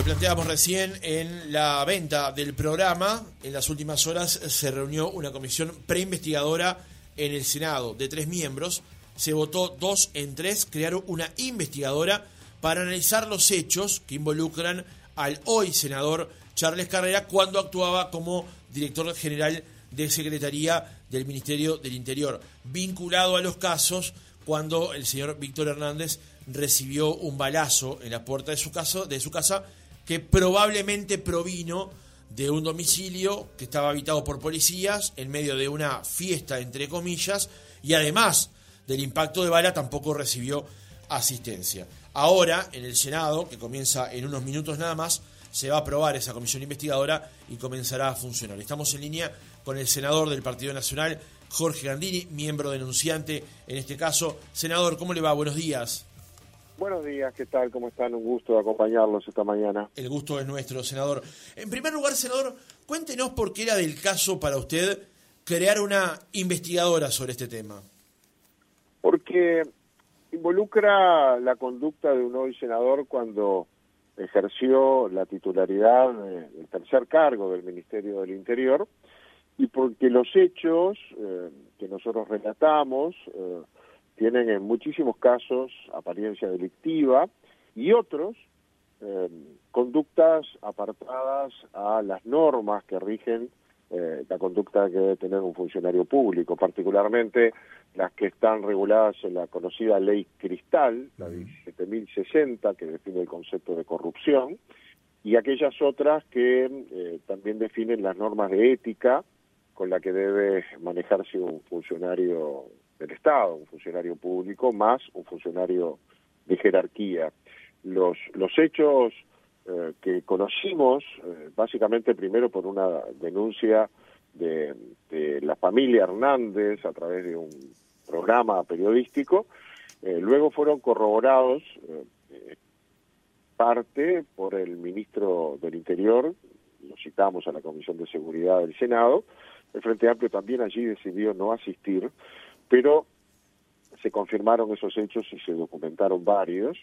Lo planteábamos recién en la venta del programa. En las últimas horas se reunió una comisión preinvestigadora en el Senado de tres miembros. Se votó dos en tres, crearon una investigadora para analizar los hechos que involucran al hoy senador Charles Carrera cuando actuaba como director general de Secretaría del Ministerio del Interior, vinculado a los casos cuando el señor Víctor Hernández recibió un balazo en la puerta de su casa, de su casa que probablemente provino de un domicilio que estaba habitado por policías en medio de una fiesta, entre comillas, y además del impacto de bala tampoco recibió asistencia. Ahora, en el Senado, que comienza en unos minutos nada más, se va a aprobar esa comisión investigadora y comenzará a funcionar. Estamos en línea con el senador del Partido Nacional, Jorge Gandini, miembro denunciante en este caso. Senador, ¿cómo le va? Buenos días. Buenos días, ¿qué tal? ¿Cómo están? Un gusto acompañarlos esta mañana. El gusto es nuestro, senador. En primer lugar, senador, cuéntenos por qué era del caso para usted crear una investigadora sobre este tema. Porque involucra la conducta de un hoy senador cuando ejerció la titularidad del tercer cargo del Ministerio del Interior y porque los hechos eh, que nosotros relatamos eh, tienen en muchísimos casos apariencia delictiva y otros eh, conductas apartadas a las normas que rigen la conducta que debe tener un funcionario público, particularmente las que están reguladas en la conocida ley Cristal, la 17.060, que define el concepto de corrupción, y aquellas otras que también definen las normas de ética con la que debe manejarse un funcionario del Estado, un funcionario público, más un funcionario de jerarquía. Los, los hechos eh, que conocimos, eh, básicamente primero por una denuncia de, la familia Hernández a través de un programa periodístico, eh, luego fueron corroborados parte por el ministro del Interior, lo citamos a la Comisión de Seguridad del Senado, el Frente Amplio también allí decidió no asistir, pero se confirmaron esos hechos y se documentaron varios,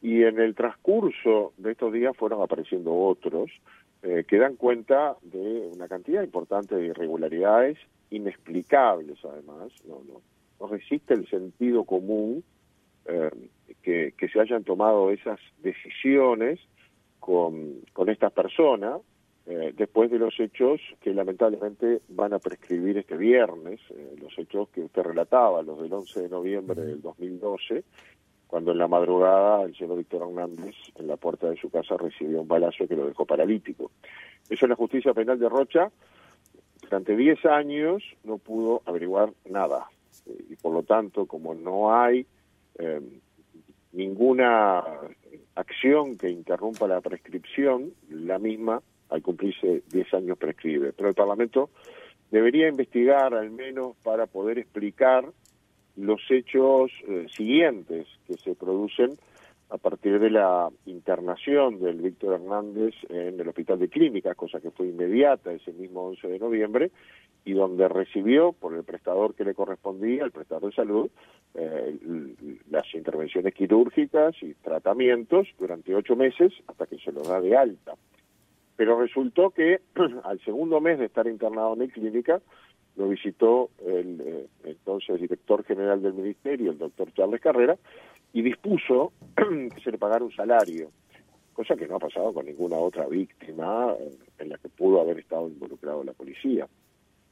y en el transcurso de estos días fueron apareciendo otros eh, que dan cuenta de una cantidad importante de irregularidades inexplicables además, no, no, no resiste el sentido común eh, que, que se hayan tomado esas decisiones con, con estas personas, eh, después de los hechos que lamentablemente van a prescribir este viernes, eh, los hechos que usted relataba, los del 11 de noviembre del 2012, cuando en la madrugada el señor Víctor Hernández en la puerta de su casa recibió un balazo que lo dejó paralítico. Eso en la justicia penal de Rocha, durante 10 años no pudo averiguar nada. Eh, y por lo tanto, como no hay ninguna acción que interrumpa la prescripción, la misma al cumplirse 10 años prescribe. Pero el Parlamento debería investigar al menos para poder explicar los hechos eh, siguientes que se producen a partir de la internación del Víctor Hernández en el Hospital de Clínicas, cosa que fue inmediata ese mismo 11 de noviembre, y donde recibió por el prestador que le correspondía, el prestador de salud, eh, las intervenciones quirúrgicas y tratamientos durante ocho meses hasta que se lo da de alta. Pero resultó que al segundo mes de estar internado en la clínica, lo visitó el eh, entonces director general del ministerio, el doctor Charles Carrera, y dispuso que se le pagara un salario, cosa que no ha pasado con ninguna otra víctima en la que pudo haber estado involucrado la policía.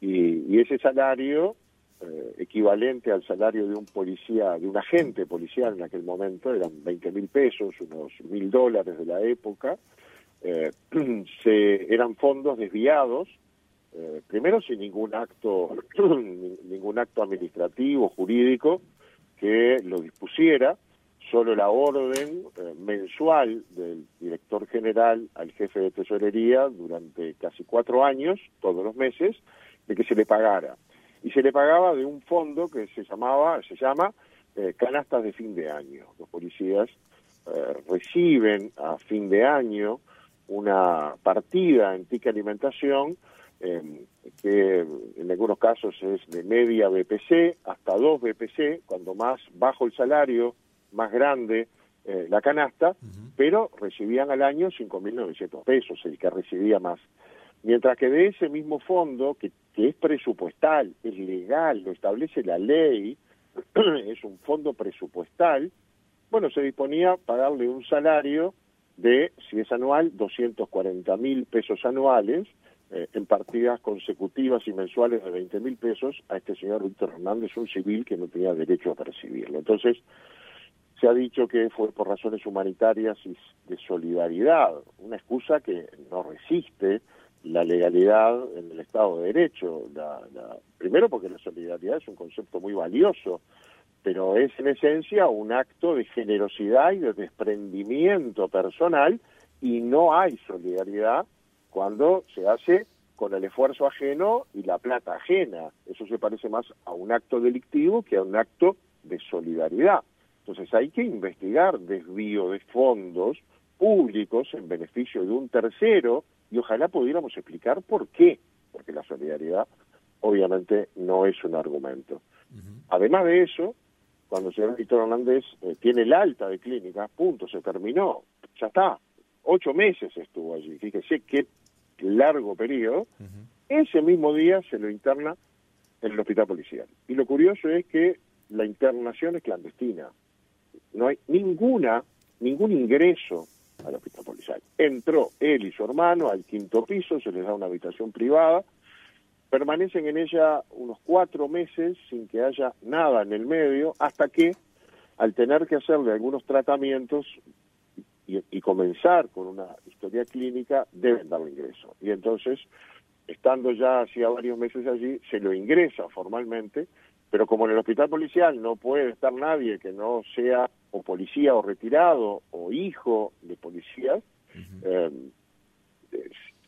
Y, ese salario, eh, equivalente al salario de un policía, de un agente policial en aquel momento, eran 20 mil pesos, unos mil dólares de la época, eh, se, eran fondos desviados, eh, primero sin ningún acto, ningún acto administrativo, jurídico, que lo dispusiera, solo la orden eh, mensual del director general al jefe de tesorería durante casi cuatro años, todos los meses, de que se le pagara. Y se le pagaba de un fondo que se llamaba, se llama canastas de fin de año. Los policías reciben a fin de año una partida en TIC Alimentación, em, que en algunos casos es de media BPC hasta dos BPC, cuando más bajo el salario, más grande eh, la canasta, pero recibían al año 5.900 pesos, el que recibía más. Mientras que de ese mismo fondo, que, que es presupuestal, es legal, lo establece la ley, es un fondo presupuestal, bueno, se disponía a pagarle un salario de, si es anual, 240 mil pesos anuales, eh, en partidas consecutivas y mensuales de 20 mil pesos a este señor Víctor Hernández, un civil que no tenía derecho a percibirlo. Entonces, se ha dicho que fue por razones humanitarias y de solidaridad, una excusa que no resiste la legalidad en el Estado de Derecho. primero porque la solidaridad es un concepto muy valioso, pero es en esencia un acto de generosidad y de desprendimiento personal y no hay solidaridad cuando se hace con el esfuerzo ajeno y la plata ajena. Eso se parece más a un acto delictivo que a un acto de solidaridad. Entonces hay que investigar desvío de fondos públicos en beneficio de un tercero y ojalá pudiéramos explicar por qué, porque la solidaridad obviamente no es un argumento. Además de eso, cuando el señor Víctor Hernández eh, tiene el alta de clínica, punto, se terminó, ya está, ocho meses estuvo allí, fíjese qué largo periodo, ese mismo día se lo interna en el hospital policial. Y lo curioso es que la internación es clandestina. No hay ninguna, ningún ingreso al hospital policial. Entró él y su hermano al quinto piso, se les da una habitación privada, permanecen en ella unos cuatro meses sin que haya nada en el medio, hasta que al tener que hacerle algunos tratamientos, y, comenzar con una historia clínica, deben darle ingreso. Y entonces, estando ya hacía varios meses allí, se lo ingresa formalmente, pero como en el hospital policial no puede estar nadie que no sea o policía o retirado o hijo de policías, eh,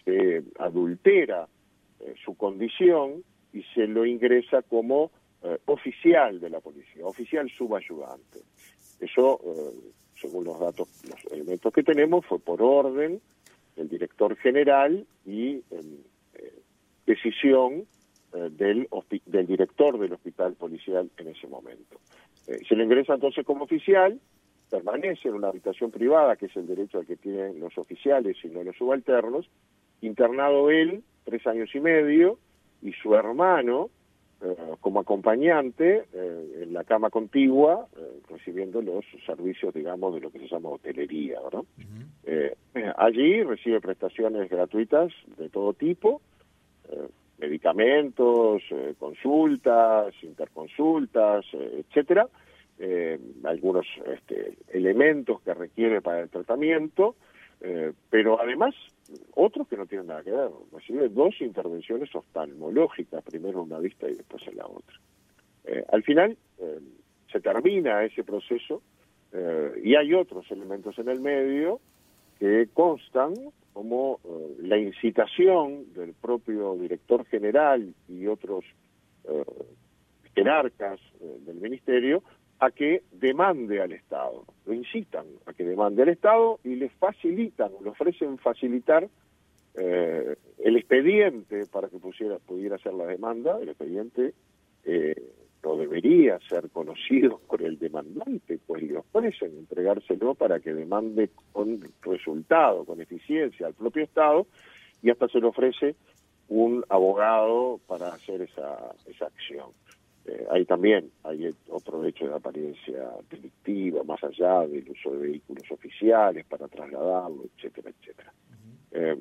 se adultera eh, su condición y se lo ingresa como eh, oficial de la policía, oficial subayudante. Eso según los datos, los elementos que tenemos, fue por orden del director general y eh, decisión eh, del, del director del hospital policial en ese momento. Eh, se le ingresa entonces como oficial, permanece en una habitación privada, que es el derecho al que tienen los oficiales y no los subalternos, internado él tres años y medio, y su hermano, eh, como acompañante eh, en la cama contigua, eh, recibiendo los servicios, digamos, de lo que se llama hotelería. ¿verdad? allí recibe prestaciones gratuitas de todo tipo, medicamentos, consultas, interconsultas, etcétera, algunos este, elementos que requiere para el tratamiento, pero además otros que no tienen nada que ver. Recibe dos intervenciones oftalmológicas, primero una vista y después en la otra. Eh, al final eh, se termina ese proceso eh, y hay otros elementos en el medio que constan como la incitación del propio director general y otros jerarcas del ministerio a que demande al Estado. Lo incitan a que demande al Estado y le facilitan, le ofrecen facilitar eh, el expediente para que pudiera hacer la demanda. El expediente eh, no debería ser conocido por el demandante, pues le ofrecen entregárselo para que demande con resultado, con eficiencia al propio Estado y hasta se le ofrece un abogado para hacer esa, esa acción. Eh, ahí también hay otro hecho de apariencia delictiva, más allá del uso de vehículos oficiales para trasladarlo, etcétera, etcétera. Eh,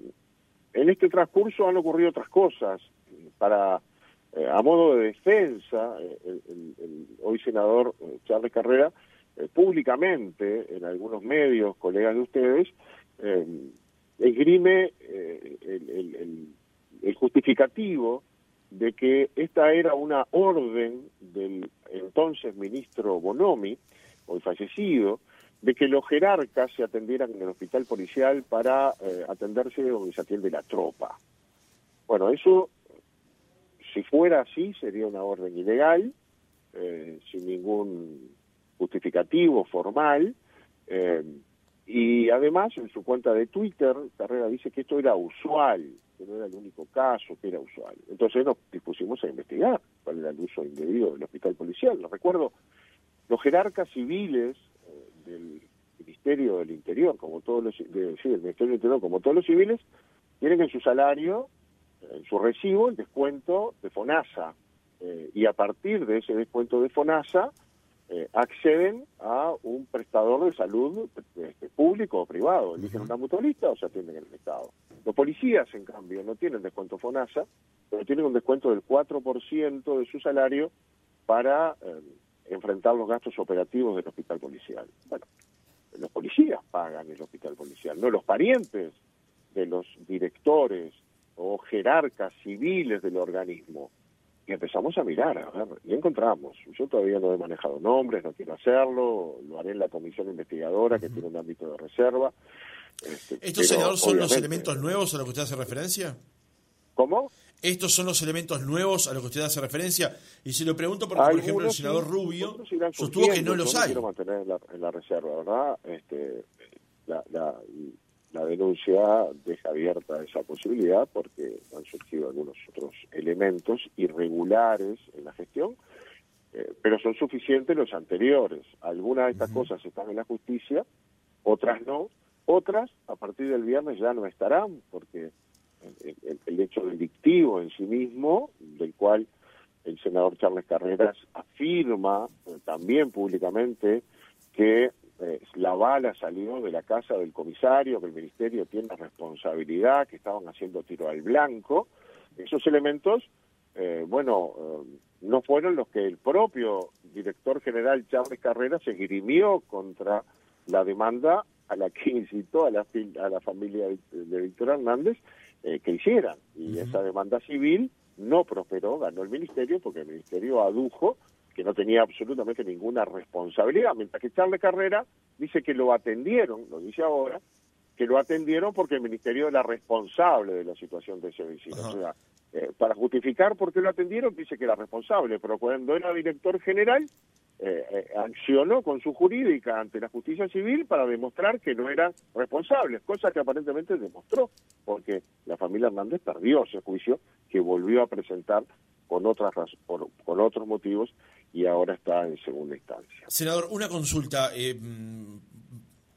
en este transcurso han ocurrido otras cosas. Para, eh, a modo de defensa, el, hoy senador Charles Carrera, públicamente, en algunos medios, colegas de ustedes, esgrime el justificativo de que esta era una orden del entonces ministro Bonomi, hoy fallecido, de que los jerarcas se atendieran en el hospital policial para eh, atenderse donde se atiende la tropa. Bueno, eso, si fuera así, sería una orden ilegal, eh, sin ningún justificativo formal, eh, y además en su cuenta de Twitter, Carrera dice que esto era usual, que no era el único caso, que era usual. Entonces nos dispusimos a investigar cuál era el uso indebido del hospital policial. Lo recuerdo, los jerarcas civiles eh, del Ministerio del Interior, como todos los, sí, el Ministerio del Interior, como todos los civiles, tienen en su salario, en su recibo, el descuento de FONASA. Eh, y a partir de ese descuento de FONASA, eh, acceden a un prestador de salud este, público o privado. Eligen una mutualista o se atienden en el Estado. Los policías, en cambio, no tienen descuento FONASA, pero tienen un descuento del 4% de su salario para eh, enfrentar los gastos operativos del hospital policial. Bueno, los policías pagan el hospital policial, no los parientes de los directores o jerarcas civiles del organismo. Y empezamos a mirar, a ver, y encontramos. Yo todavía no he manejado nombres, no quiero hacerlo, lo haré en la comisión investigadora que tiene un ámbito de reserva. Este, ¿Estos, senadores son los elementos nuevos a los que usted hace referencia? ¿Cómo? ¿Estos son los elementos nuevos a los que usted hace referencia? Y se lo pregunto porque, por ejemplo, el senador Rubio sostuvo que no los hay. quiero mantener en la, en la reserva, ¿verdad? Este, la, la, la denuncia deja abierta esa posibilidad porque han surgido algunos otros elementos irregulares en la gestión, eh, pero son suficientes los anteriores. Algunas de estas cosas están en la justicia, otras no, otras a partir del viernes ya no estarán porque el, hecho delictivo en sí mismo, del cual el senador Charles Carreras afirma eh, también públicamente que eh, la bala salió de la casa del comisario, que el ministerio tiene responsabilidad, que estaban haciendo tiro al blanco. Esos elementos, eh, bueno, eh, no fueron los que el propio director general Chávez Carrera se girimió contra la demanda a la que incitó a la, a la familia de Víctor Hernández que hicieran. Y esa demanda civil no prosperó, ganó el ministerio, porque el ministerio adujo que no tenía absolutamente ninguna responsabilidad, mientras que Charles Carrera dice que lo atendieron, lo dice ahora, que lo atendieron porque el ministerio era responsable de la situación de ese vecino. O sea, eh, para justificar por qué lo atendieron, dice que era responsable, pero cuando era director general, eh, eh, accionó con su jurídica ante la justicia civil para demostrar que no era responsable, cosa que aparentemente demostró, porque la familia Hernández perdió ese juicio que volvió a presentar con otras por, con otros motivos y ahora está en segunda instancia. Senador, una consulta. Eh, mm,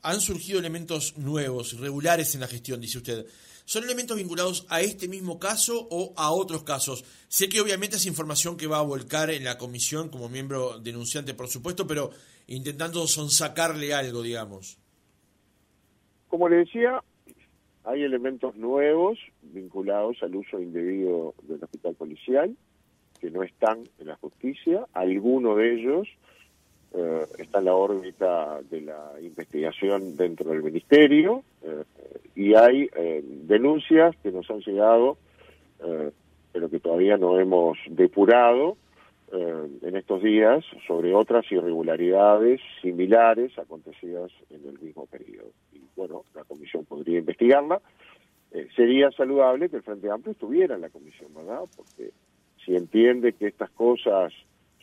han surgido elementos nuevos, regulares en la gestión, dice usted. ¿Son elementos vinculados a este mismo caso o a otros casos? Sé que obviamente es información que va a volcar en la comisión como miembro denunciante, por supuesto, pero intentando sonsacarle algo, digamos. Como le decía, hay elementos nuevos vinculados al uso indebido del hospital policial que no están en la justicia, alguno de ellos eh, está en la órbita de la investigación dentro del ministerio eh, y hay eh, denuncias que nos han llegado, pero que todavía no hemos depurado en estos días sobre otras irregularidades similares acontecidas en el mismo periodo. Y bueno, la comisión podría investigarla. sería saludable que el Frente Amplio estuviera en la comisión, ¿verdad? Porque si entiende que estas cosas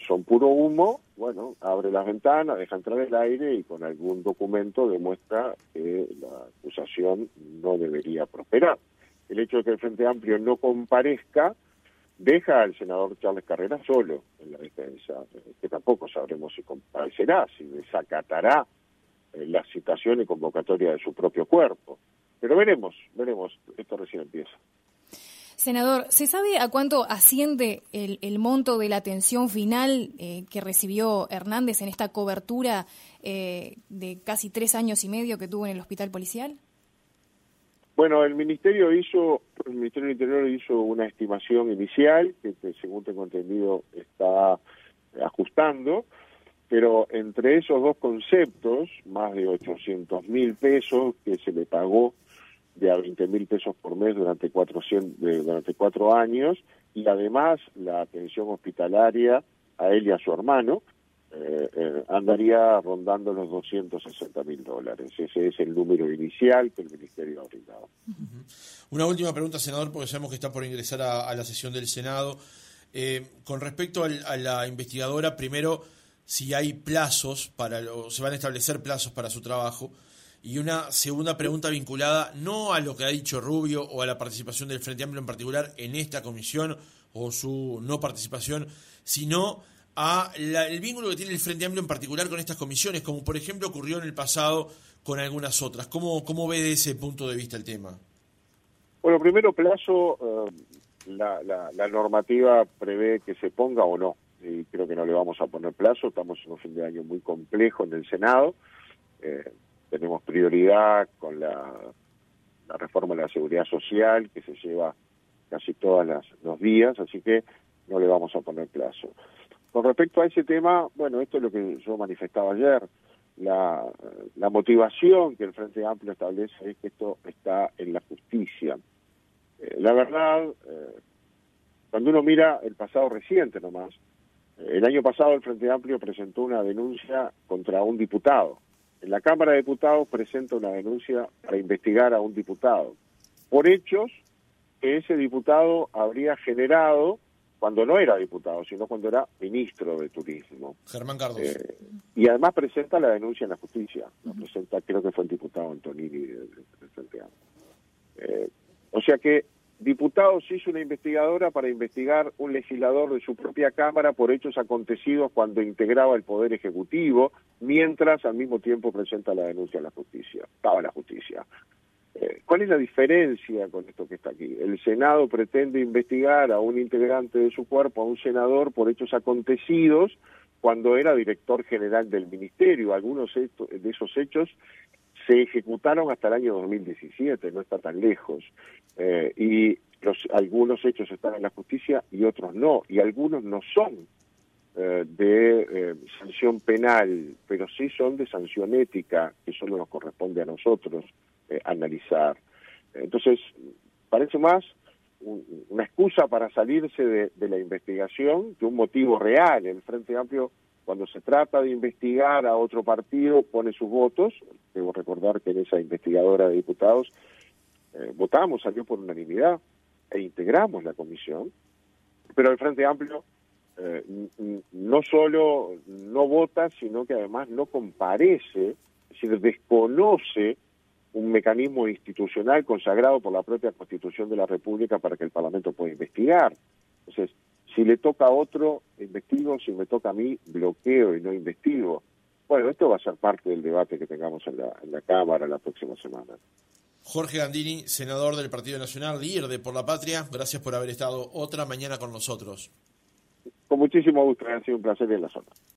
son puro humo, bueno, abre las ventanas, deja entrar el aire y con algún documento demuestra que la acusación no debería prosperar. El hecho de que el Frente Amplio no comparezca deja al senador Charles Carrera solo en la defensa, que tampoco sabremos si comparecerá, si desacatará eh, la citación y convocatoria de su propio cuerpo. Pero veremos, veremos, esto recién empieza. Senador, ¿se sabe a cuánto asciende el, monto de la atención final eh, que recibió Hernández en esta cobertura eh, de casi tres años y medio que tuvo en el hospital policial? Bueno, el ministerio hizo, el Ministerio del Interior hizo una estimación inicial que, según tengo entendido, está ajustando, pero entre esos dos conceptos, más de 800 mil pesos que se le pagó de a 20 mil pesos por mes durante, durante cuatro años y además la atención hospitalaria a él y a su hermano eh, eh, andaría rondando los 260 mil dólares. Ese es el número inicial que el Ministerio ha brindado. Una última pregunta, senador, porque sabemos que está por ingresar a, la sesión del Senado. Eh, con respecto a la investigadora, primero, si hay plazos para, o se van a establecer plazos para su trabajo. Y una segunda pregunta vinculada no a lo que ha dicho Rubio o a la participación del Frente Amplio en particular en esta comisión o su no participación, sino a el vínculo que tiene el Frente Amplio en particular con estas comisiones, como por ejemplo ocurrió en el pasado con algunas otras. ¿Cómo, cómo ve de ese punto de vista el tema? Bueno, primero plazo, eh, la, la, normativa prevé que se ponga o no, y creo que no le vamos a poner plazo, estamos en un fin de año muy complejo en el Senado, eh, tenemos prioridad con la, reforma de la seguridad social que se lleva casi todos los días, así que no le vamos a poner plazo. Con respecto a ese tema, bueno, esto es lo que yo manifestaba ayer, la, la motivación que el Frente Amplio establece es que esto está en la justicia. Eh, la verdad, eh, cuando uno mira el pasado reciente nomás, eh, el año pasado el Frente Amplio presentó una denuncia contra un diputado. En la Cámara de Diputados presenta una denuncia para investigar a un diputado por hechos que ese diputado habría generado cuando no era diputado, sino cuando era ministro de Turismo. Germán Cardos. Eh, y además presenta la denuncia en la justicia. La presenta, creo que fue el diputado Antonini del de, Frente eh, o sea que diputados hizo una investigadora para investigar un legislador de su propia Cámara por hechos acontecidos cuando integraba el Poder Ejecutivo, mientras al mismo tiempo presenta la denuncia en la justicia. Estaba la justicia. Eh, ¿Cuál es la diferencia con esto que está aquí? El Senado pretende investigar a un integrante de su cuerpo, a un senador, por hechos acontecidos cuando era director general del ministerio. Algunos de esos hechos se ejecutaron hasta el año 2017, no está tan lejos. Eh, y los, algunos hechos están en la justicia y otros no. Y algunos no son eh, de sanción penal, pero sí son de sanción ética, que solo nos corresponde a nosotros. Eh, analizar. Entonces, parece más una excusa para salirse de, la investigación que un motivo real. El Frente Amplio, cuando se trata de investigar a otro partido, pone sus votos. Debo recordar que en esa investigadora de diputados eh, votamos, salió por unanimidad e integramos la comisión. Pero el Frente Amplio eh, no solo no vota, sino que además no comparece, es decir, desconoce un mecanismo institucional consagrado por la propia Constitución de la República para que el Parlamento pueda investigar. Entonces, si le toca a otro, investigo, si me toca a mí, bloqueo y no investigo. Bueno, esto va a ser parte del debate que tengamos en la, en la Cámara la próxima semana. Jorge Gandini, senador del Partido Nacional, líder de Por la Patria, gracias por haber estado otra mañana con nosotros. Con muchísimo gusto, ha sido un placer en la zona.